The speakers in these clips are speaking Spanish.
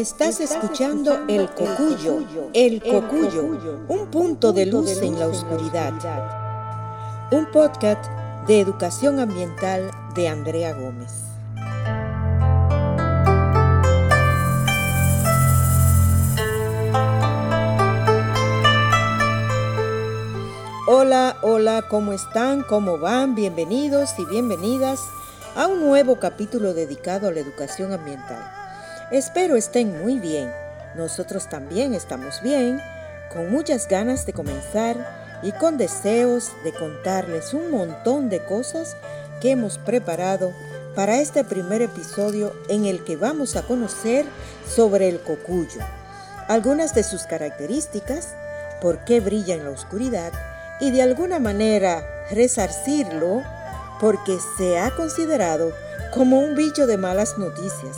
Estás escuchando El Cocuyo, El Cocuyo, un punto de luz en la oscuridad. Un podcast de educación ambiental de Andrea Gómez. Hola, hola, ¿cómo están? ¿Cómo van? Bienvenidos y bienvenidas a un nuevo capítulo dedicado a la educación ambiental. Espero estén muy bien. Nosotros también estamos bien, con muchas ganas de comenzar y con deseos de contarles un montón de cosas que hemos preparado para este primer episodio en el que vamos a conocer sobre el cocuyo, algunas de sus características, por qué brilla en la oscuridad y de alguna manera resarcirlo porque se ha considerado como un bicho de malas noticias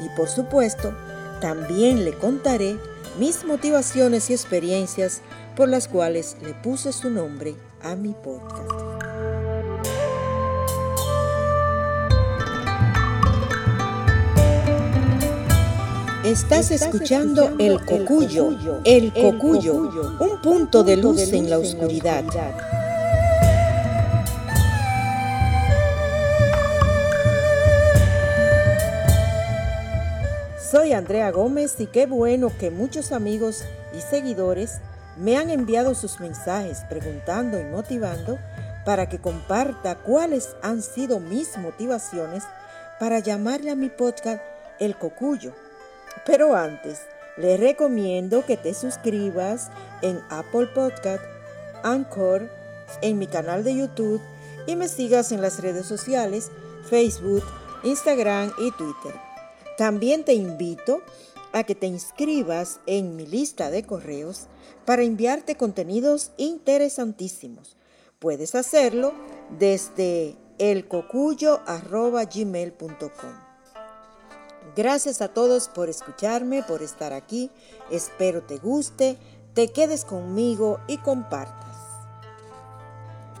y por supuesto, también le contaré mis motivaciones y experiencias por las cuales le puse su nombre a mi podcast. Estás escuchando El Cocuyo, El Cocuyo, un punto de luz en la oscuridad. Soy Andrea Gómez y qué bueno que muchos amigos y seguidores me han enviado sus mensajes preguntando y motivando para que comparta cuáles han sido mis motivaciones para llamarle a mi podcast El Cocuyo. Pero antes, les recomiendo que te suscribas en Apple Podcast, Anchor, en mi canal de YouTube y me sigas en las redes sociales, Facebook, Instagram y Twitter. También te invito a que te inscribas en mi lista de correos para enviarte contenidos interesantísimos. Puedes hacerlo desde elcocuyo.gmail.com. Gracias a todos por escucharme, por estar aquí. Espero te guste, te quedes conmigo y compartas.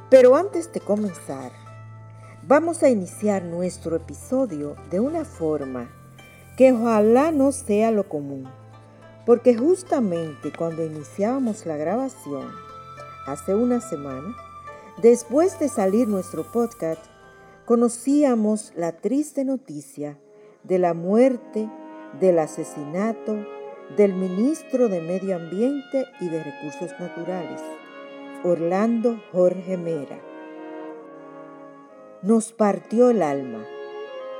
Pero antes de comenzar, vamos a iniciar nuestro episodio de una forma que ojalá no sea lo común, porque justamente cuando iniciábamos la grabación, hace una semana, después de salir nuestro podcast, conocíamos la triste noticia de la muerte, del asesinato del ministro de Medio Ambiente y de Recursos Naturales, Orlando Jorge Mera. Nos partió el alma.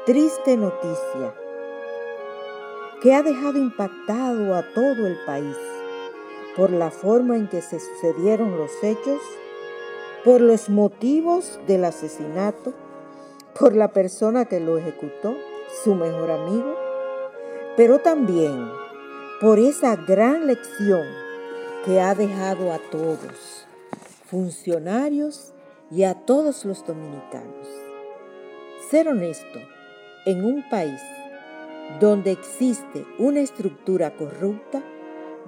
Triste noticia que ha dejado impactado a todo el país por la forma en que se sucedieron los hechos, por los motivos del asesinato, por la persona que lo ejecutó, su mejor amigo, pero también por esa gran lección que ha dejado a todos, funcionarios y a todos los dominicanos. Ser honesto en un país donde existe una estructura corrupta,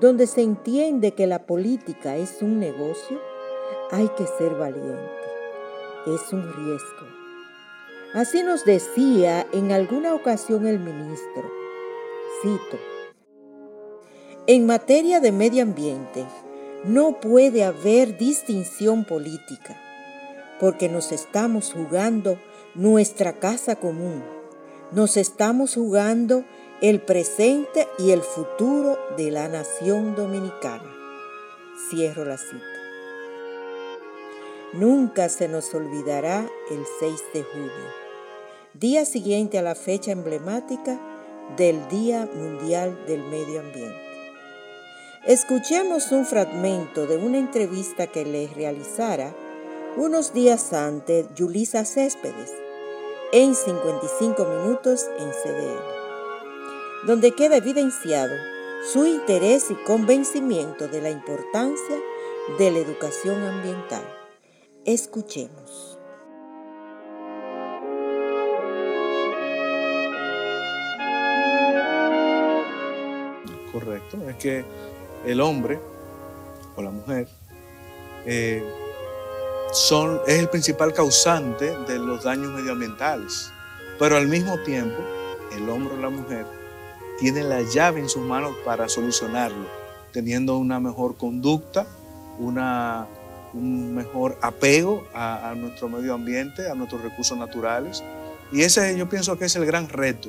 donde se entiende que la política es un negocio, hay que ser valiente. Es un riesgo. Así nos decía en alguna ocasión el ministro. Cito. En materia de medio ambiente, no puede haber distinción política, porque nos estamos jugando nuestra casa común nos estamos jugando el presente y el futuro de la nación dominicana. Cierro la cita. Nunca se nos olvidará el 6 de junio, día siguiente a la fecha emblemática del Día Mundial del Medio Ambiente. Escuchemos un fragmento de una entrevista que le realizara unos días antes Yulisa Céspedes, en 55 minutos en CDN, donde queda evidenciado su interés y convencimiento de la importancia de la educación ambiental. Escuchemos. Correcto, es que el hombre o la mujer eh, es el principal causante de los daños medioambientales. Pero al mismo tiempo, el hombre o la mujer tiene la llave en sus manos para solucionarlo, teniendo una mejor conducta, una, un mejor apego a, a nuestro medio ambiente, a nuestros recursos naturales. Y ese yo pienso que es el gran reto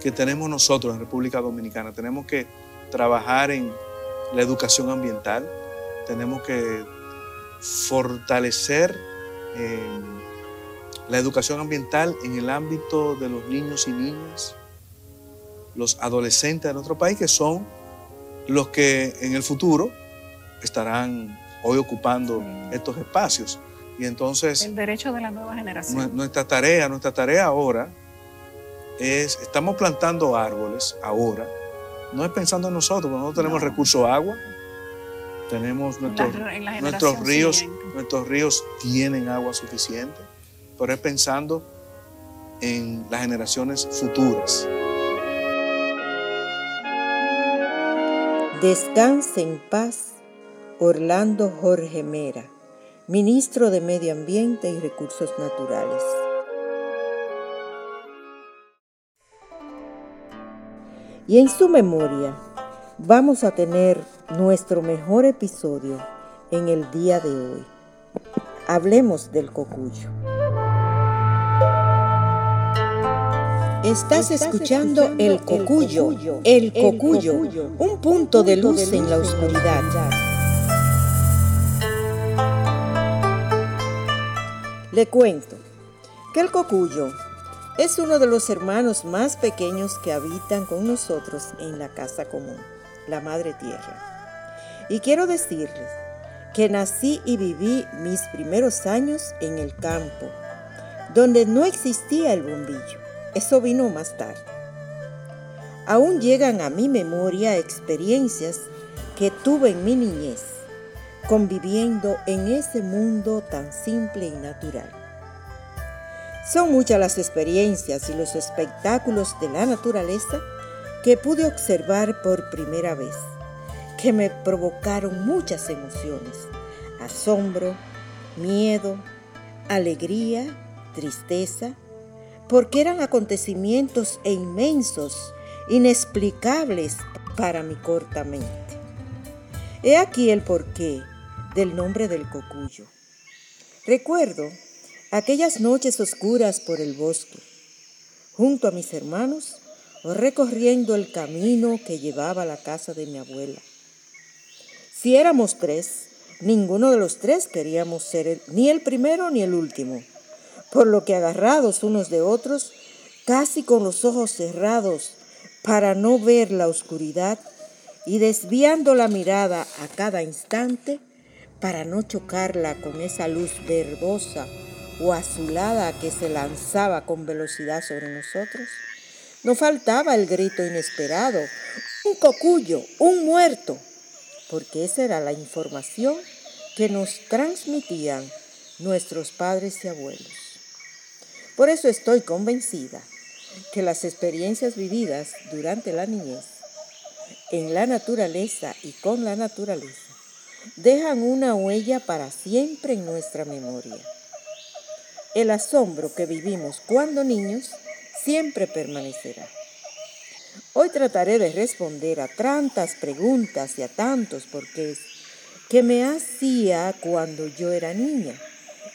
que tenemos nosotros en República Dominicana. Tenemos que trabajar en la educación ambiental, tenemos que fortalecer eh, la educación ambiental en el ámbito de los niños y niñas, los adolescentes de nuestro país, que son los que en el futuro estarán hoy ocupando estos espacios. Y entonces... El derecho de la nueva generación. Nuestra tarea, nuestra tarea ahora es, estamos plantando árboles ahora, no es pensando en nosotros, porque nosotros tenemos recurso agua, tenemos nuestros, nuestros ríos, nuestros ríos tienen agua suficiente, pero es pensando en las generaciones futuras. Descanse en paz Orlando Jorge Mera, ministro de Medio Ambiente y Recursos Naturales. Y en su memoria vamos a tener nuestro mejor episodio en el día de hoy. Hablemos del cocuyo. Estás escuchando El Cocuyo, El Cocuyo, un punto de luz en la oscuridad. Le cuento que el cocuyo es uno de los hermanos más pequeños que habitan con nosotros en la casa común, la Madre Tierra. Y quiero decirles que nací y viví mis primeros años en el campo, donde no existía el bombillo. Eso vino más tarde. Aún llegan a mi memoria experiencias que tuve en mi niñez, conviviendo en ese mundo tan simple y natural. Son muchas las experiencias y los espectáculos de la naturaleza que pude observar por primera vez, que me provocaron muchas emociones, asombro, miedo, alegría, tristeza, porque eran acontecimientos e inmensos, inexplicables para mi corta mente. He aquí el porqué del nombre del cocuyo. Recuerdo aquellas noches oscuras por el bosque, junto a mis hermanos o recorriendo el camino que llevaba a la casa de mi abuela. Si éramos tres, ninguno de los tres queríamos ser ni el primero ni el último, por lo que agarrados unos de otros, casi con los ojos cerrados para no ver la oscuridad y desviando la mirada a cada instante para no chocarla con esa luz verdosa o azulada que se lanzaba con velocidad sobre nosotros. No faltaba el grito inesperado, un cocuyo, un muerto, porque esa era la información que nos transmitían nuestros padres y abuelos. Por eso estoy convencida que las experiencias vividas durante la niñez, en la naturaleza y con la naturaleza, dejan una huella para siempre en nuestra memoria. El asombro que vivimos cuando niños siempre permanecerá. Hoy trataré de responder a tantas preguntas y a tantos porqués que me hacía cuando yo era niña.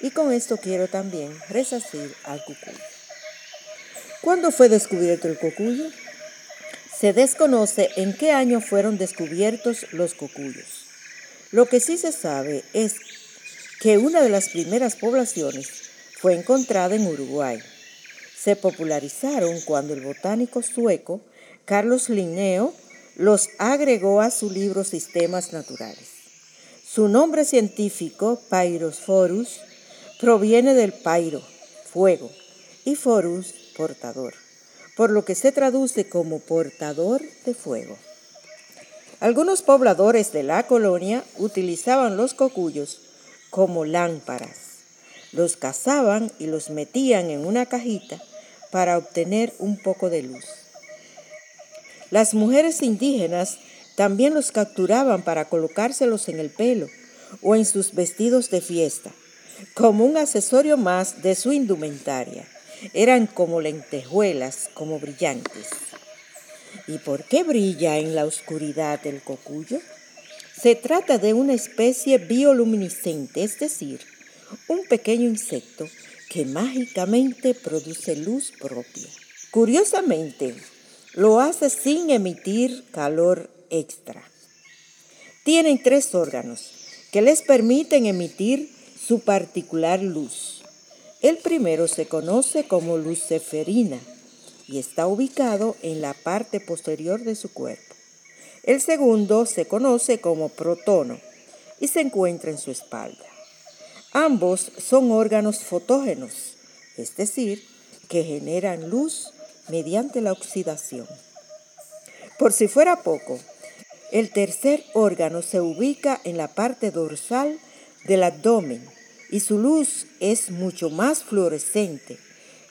Y con esto quiero también resacir al cucuyo. ¿Cuándo fue descubierto el cocuyo? Se desconoce en qué año fueron descubiertos los cocuyos. Lo que sí se sabe es que una de las primeras poblaciones fue encontrada en Uruguay. Se popularizaron cuando el botánico sueco Carlos Linneo los agregó a su libro Sistemas Naturales. Su nombre científico, Pyrophorus, proviene del pyro, fuego, y forus, portador, por lo que se traduce como portador de fuego. Algunos pobladores de la colonia utilizaban los cocuyos como lámparas los cazaban y los metían en una cajita para obtener un poco de luz. Las mujeres indígenas también los capturaban para colocárselos en el pelo o en sus vestidos de fiesta, como un accesorio más de su indumentaria. Eran como lentejuelas, como brillantes. ¿Y por qué brilla en la oscuridad el cocuyo? Se trata de una especie bioluminiscente, es decir, un pequeño insecto que mágicamente produce luz propia. Curiosamente, lo hace sin emitir calor extra. Tienen tres órganos que les permiten emitir su particular luz. El primero se conoce como luceferina y está ubicado en la parte posterior de su cuerpo. El segundo se conoce como protono y se encuentra en su espalda. Ambos son órganos fotógenos, es decir, que generan luz mediante la oxidación. Por si fuera poco, el tercer órgano se ubica en la parte dorsal del abdomen y su luz es mucho más fluorescente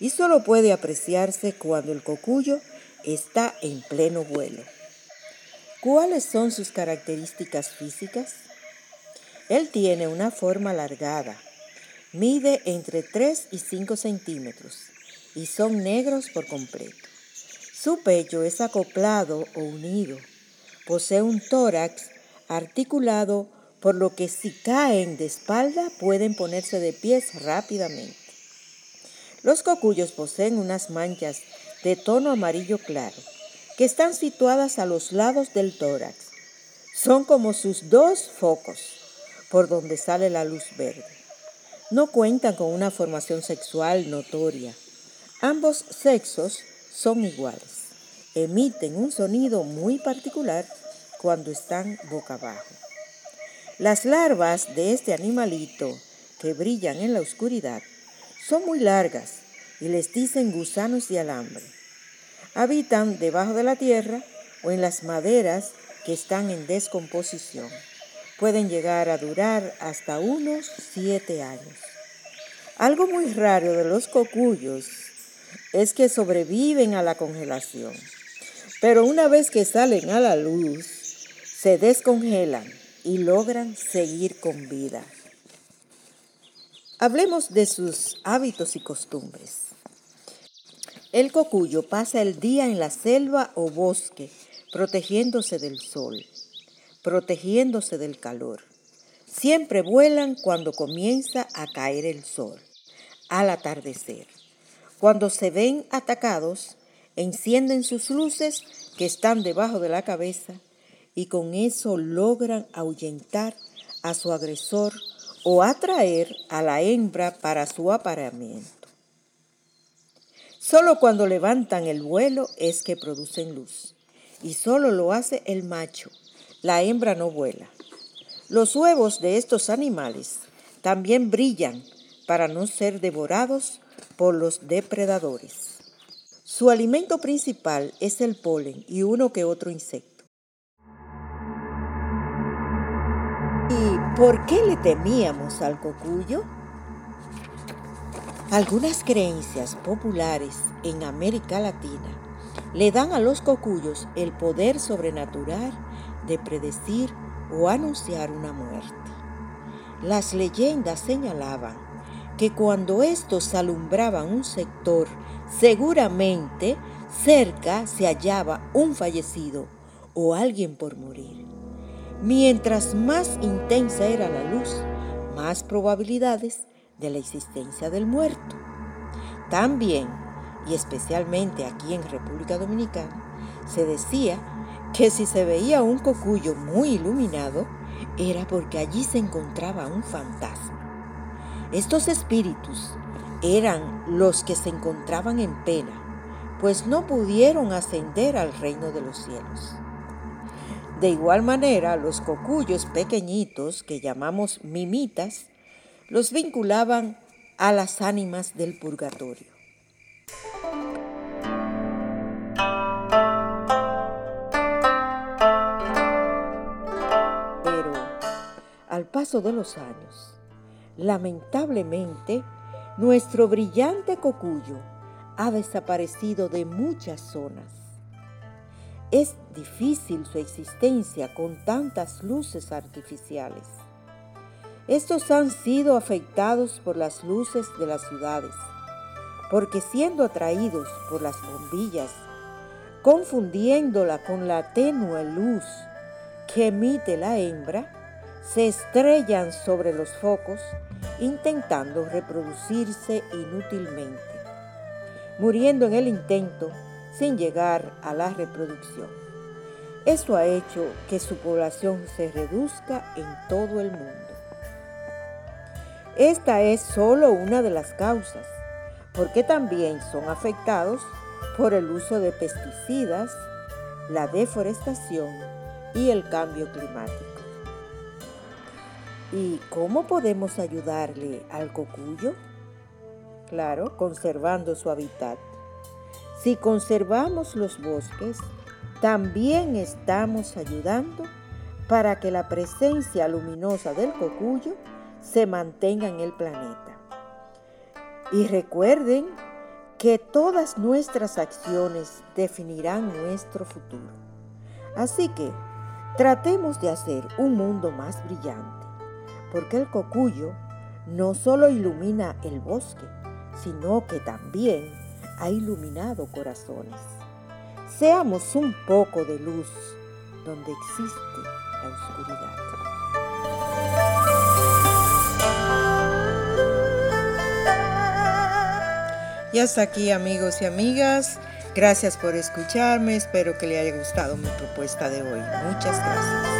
y solo puede apreciarse cuando el cocuyo está en pleno vuelo. ¿Cuáles son sus características físicas? Él tiene una forma alargada, mide entre 3 y 5 centímetros y son negros por completo. Su pecho es acoplado o unido. Posee un tórax articulado por lo que si caen de espalda pueden ponerse de pies rápidamente. Los cocuyos poseen unas manchas de tono amarillo claro que están situadas a los lados del tórax. Son como sus dos focos por donde sale la luz verde. No cuentan con una formación sexual notoria. Ambos sexos son iguales. Emiten un sonido muy particular cuando están boca abajo. Las larvas de este animalito que brillan en la oscuridad son muy largas y les dicen gusanos de alambre. Habitan debajo de la tierra o en las maderas que están en descomposición. Pueden llegar a durar hasta unos siete años. Algo muy raro de los cocuyos es que sobreviven a la congelación, pero una vez que salen a la luz, se descongelan y logran seguir con vida. Hablemos de sus hábitos y costumbres. El cocuyo pasa el día en la selva o bosque, protegiéndose del sol, protegiéndose del calor. Siempre vuelan cuando comienza a caer el sol, al atardecer. Cuando se ven atacados, encienden sus luces que están debajo de la cabeza y con eso logran ahuyentar a su agresor o atraer a la hembra para su apareamiento. Solo cuando levantan el vuelo es que producen luz, y solo lo hace el macho, la hembra no vuela. Los huevos de estos animales también brillan para no ser devorados por los depredadores. Su alimento principal es el polen y uno que otro insecto. ¿Por qué le temíamos al cocuyo? Algunas creencias populares en América Latina le dan a los cocuyos el poder sobrenatural de predecir o anunciar una muerte. Las leyendas señalaban que cuando estos alumbraban un sector, seguramente cerca se hallaba un fallecido o alguien por morir. Mientras más intensa era la luz, más probabilidades de la existencia del muerto. También, y especialmente aquí en República Dominicana, se decía que si se veía un cocuyo muy iluminado, era porque allí se encontraba un fantasma. Estos espíritus eran los que se encontraban en pena, pues no pudieron ascender al reino de los cielos. De igual manera, los cocuyos pequeñitos, que llamamos mimitas, los vinculaban a las ánimas del purgatorio. Pero al paso de los años, lamentablemente, nuestro brillante cocuyo ha desaparecido de muchas zonas es difícil su existencia con tantas luces artificiales. Estos han sido afectados por las luces de las ciudades, porque siendo atraídos por las bombillas, confundiéndola con la tenue luz que emite la hembra, se estrellan sobre los focos intentando reproducirse inútilmente, muriendo en el intento sin llegar a la reproducción. Esto ha hecho que su población se reduzca en todo el mundo. Esta es solo una de las causas, porque también son afectados por el uso de pesticidas, la deforestación y el cambio climático. ¿Y cómo podemos ayudarle al cocuyo? Claro, conservando su hábitat. Si conservamos los bosques, también estamos ayudando para que la presencia luminosa del cocuyo se mantenga en el planeta. Y recuerden que todas nuestras acciones definirán nuestro futuro. Así que tratemos de hacer un mundo más brillante, porque el cocuyo no solo ilumina el bosque, sino que también ha iluminado corazones. Seamos un poco de luz donde existe la oscuridad. Y hasta aquí amigos y amigas. Gracias por escucharme. Espero que le haya gustado mi propuesta de hoy. Muchas gracias.